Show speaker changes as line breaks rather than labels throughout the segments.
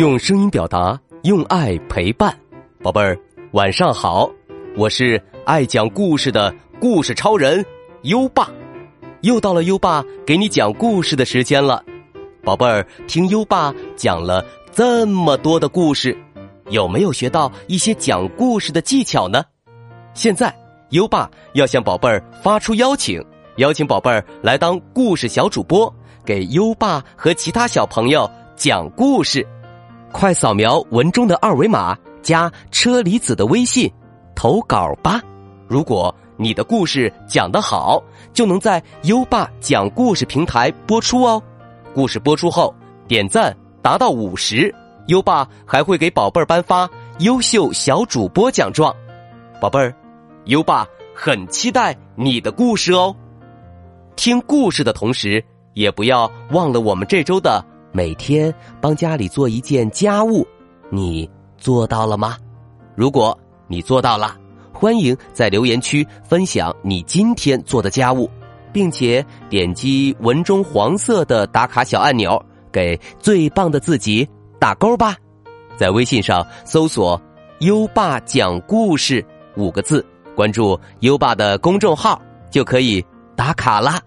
用声音表达，用爱陪伴，宝贝儿，晚上好！我是爱讲故事的故事超人优爸，又到了优爸给你讲故事的时间了。宝贝儿，听优爸讲了这么多的故事，有没有学到一些讲故事的技巧呢？现在，优爸要向宝贝儿发出邀请，邀请宝贝儿来当故事小主播，给优爸和其他小朋友讲故事。快扫描文中的二维码，加车厘子的微信，投稿吧！如果你的故事讲得好，就能在优爸讲故事平台播出哦。故事播出后，点赞达到五十，优爸还会给宝贝儿颁发优秀小主播奖状。宝贝儿，优爸很期待你的故事哦。听故事的同时，也不要忘了我们这周的。每天帮家里做一件家务，你做到了吗？如果你做到了，欢迎在留言区分享你今天做的家务，并且点击文中黄色的打卡小按钮，给最棒的自己打勾吧。在微信上搜索“优爸讲故事”五个字，关注优爸的公众号就可以打卡啦。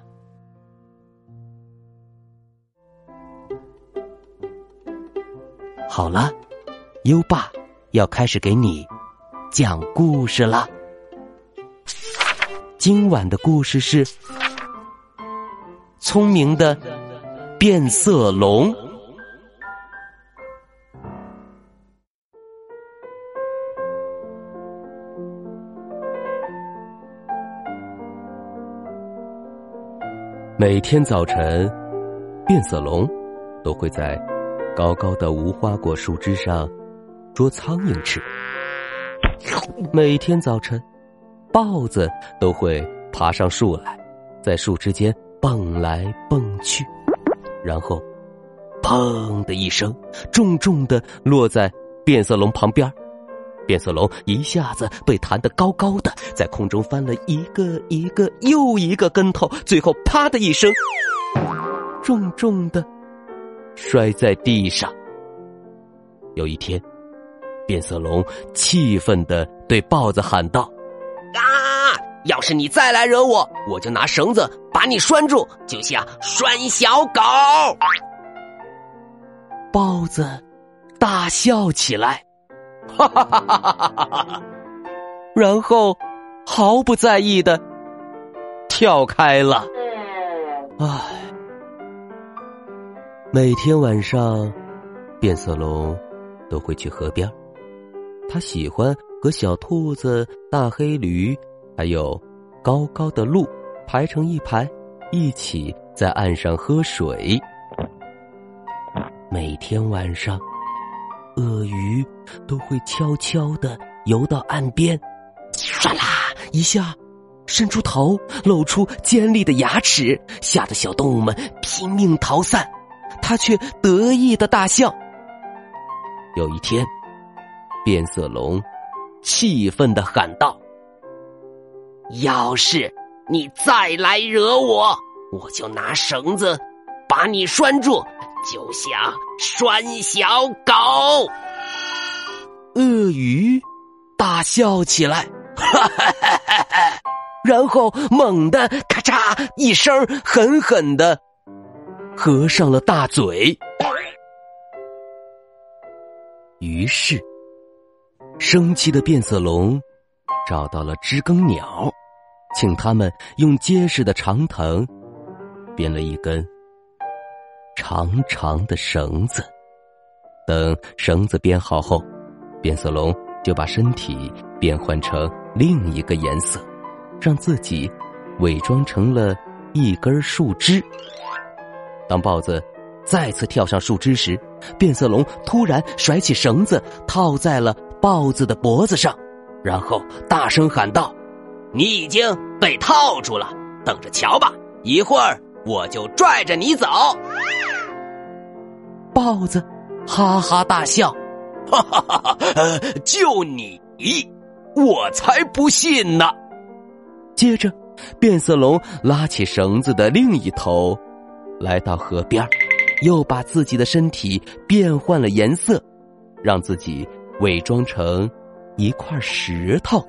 好了，优爸要开始给你讲故事了。今晚的故事是《聪明的变色龙》。每天早晨，变色龙都会在。高高的无花果树枝上捉苍蝇吃。每天早晨，豹子都会爬上树来，在树枝间蹦来蹦去，然后“砰”的一声，重重的落在变色龙旁边。变色龙一下子被弹得高高的，在空中翻了一个一个又一个跟头，最后“啪”的一声，重重的。摔在地上。有一天，变色龙气愤的对豹子喊道：“
啊！要是你再来惹我，我就拿绳子把你拴住，就像拴小狗。”
豹子大笑起来，哈哈哈哈哈哈！然后毫不在意的跳开了。唉。每天晚上，变色龙都会去河边。他喜欢和小兔子、大黑驴，还有高高的鹿排成一排，一起在岸上喝水。每天晚上，鳄鱼都会悄悄的游到岸边，唰啦一下，伸出头，露出尖利的牙齿，吓得小动物们拼命逃散。他却得意的大笑。有一天，变色龙气愤的喊道：“
要是你再来惹我，我就拿绳子把你拴住，就像拴小狗。”
鳄鱼大笑起来，哈哈哈哈哈！然后猛地咔嚓一声，狠狠的。合上了大嘴，于是生气的变色龙找到了知更鸟，请他们用结实的长藤编了一根长长的绳子。等绳子编好后，变色龙就把身体变换成另一个颜色，让自己伪装成了一根树枝。当豹子再次跳上树枝时，变色龙突然甩起绳子，套在了豹子的脖子上，然后大声喊道：“
你已经被套住了，等着瞧吧！一会儿我就拽着你走。”
豹子哈哈大笑：“
哈哈哈哈！就你，我才不信呢！”
接着，变色龙拉起绳子的另一头。来到河边，又把自己的身体变换了颜色，让自己伪装成一块石头。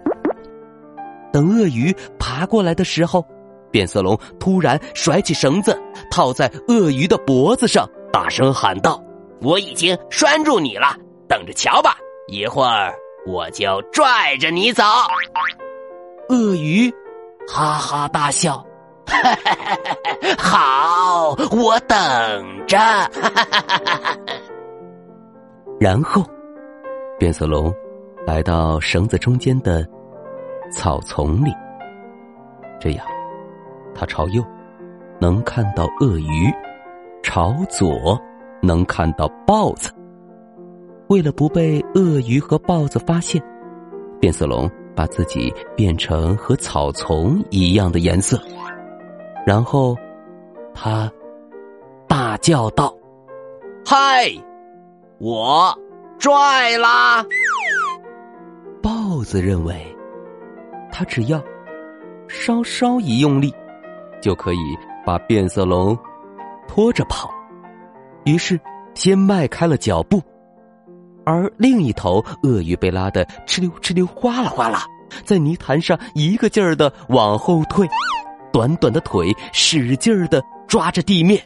等鳄鱼爬过来的时候，变色龙突然甩起绳子，套在鳄鱼的脖子上，大声喊道：“
我已经拴住你了，等着瞧吧！一会儿我就拽着你走。”
鳄鱼哈哈大笑。
好，我等着。
然后，变色龙来到绳子中间的草丛里，这样，他朝右能看到鳄鱼，朝左能看到豹子。为了不被鳄鱼和豹子发现，变色龙把自己变成和草丛一样的颜色。然后，他大叫道：“
嗨，我拽啦！”
豹子认为，他只要稍稍一用力，就可以把变色龙拖着跑。于是，先迈开了脚步，而另一头鳄鱼被拉得哧溜哧溜、哗啦哗啦，在泥潭上一个劲儿的往后退。短短的腿使劲儿的抓着地面，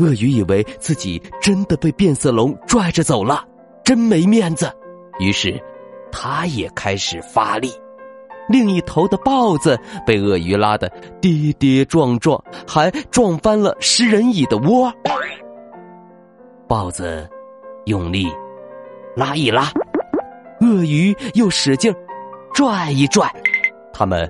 鳄鱼以为自己真的被变色龙拽着走了，真没面子。于是，他也开始发力。另一头的豹子被鳄鱼拉得跌跌撞撞，还撞翻了食人蚁的窝。豹子用力拉一拉，鳄鱼又使劲拽一拽，他们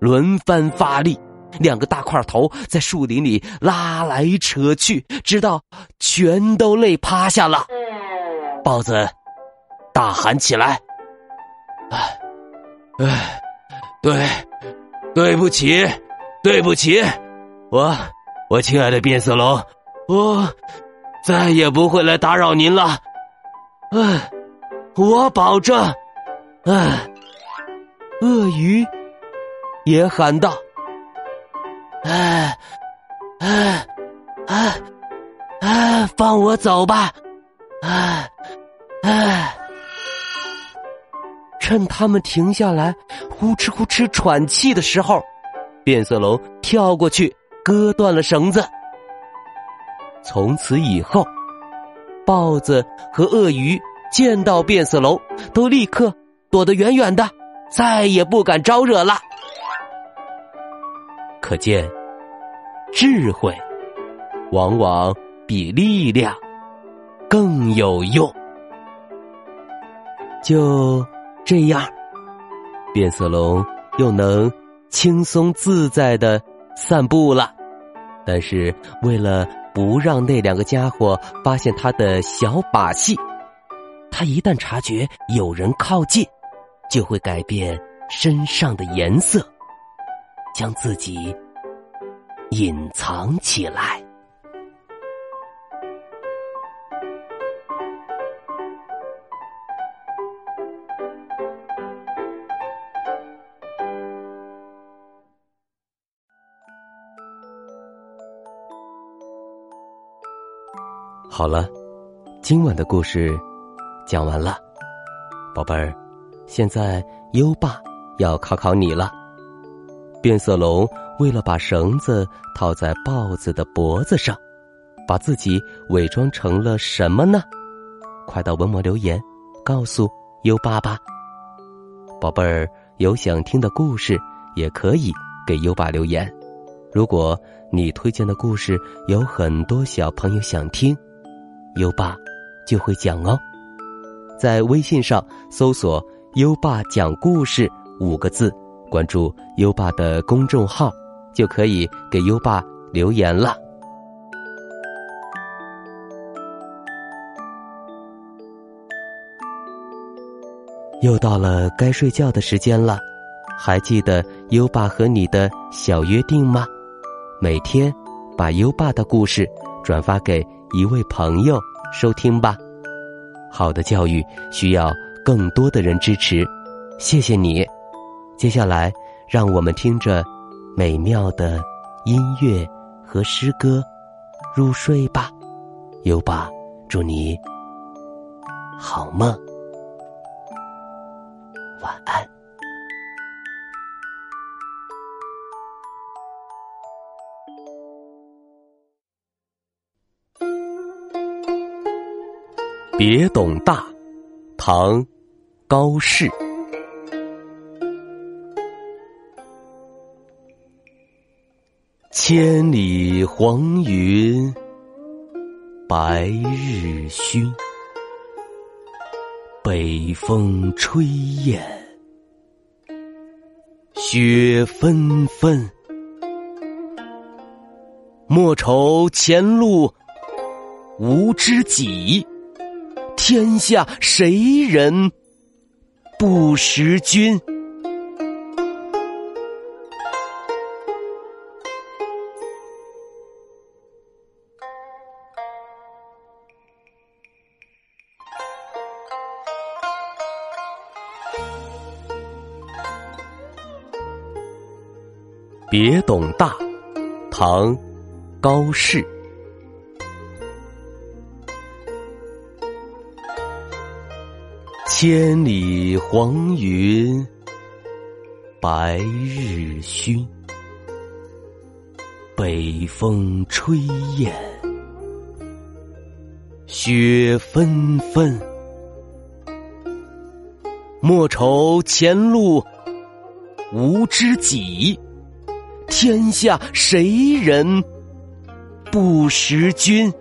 轮番发力。两个大块头在树林里拉来扯去，直到全都累趴下了。豹子大喊起来：“哎，哎，对，对不起，对不起，我，我亲爱的变色龙，我再也不会来打扰您了。哎，我保证。”哎，鳄鱼也喊道。哎，哎，哎，哎，放我走吧！哎，哎，趁他们停下来，呼哧呼哧喘气的时候，变色龙跳过去，割断了绳子。从此以后，豹子和鳄鱼见到变色龙，都立刻躲得远远的，再也不敢招惹了。可见，智慧往往比力量更有用。就这样，变色龙又能轻松自在的散步了。但是，为了不让那两个家伙发现他的小把戏，他一旦察觉有人靠近，就会改变身上的颜色。将自己隐藏起来。好了，今晚的故事讲完了，宝贝儿，现在优爸要考考你了。变色龙为了把绳子套在豹子的脖子上，把自己伪装成了什么呢？快到文末留言，告诉优爸吧。宝贝儿，有想听的故事也可以给优爸留言。如果你推荐的故事有很多小朋友想听，优爸就会讲哦。在微信上搜索“优爸讲故事”五个字。关注优爸的公众号，就可以给优爸留言了。又到了该睡觉的时间了，还记得优爸和你的小约定吗？每天把优爸的故事转发给一位朋友收听吧。好的教育需要更多的人支持，谢谢你。接下来，让我们听着美妙的音乐和诗歌入睡吧。优爸祝你好梦，晚安。别董大，唐，高适。千里黄云白日曛，北风吹雁雪纷纷。莫愁前路无知己。天下谁人不识君？别董大，唐，高适。千里黄云白日曛，北风吹雁雪纷纷。莫愁前路无知己，天下谁人不识君？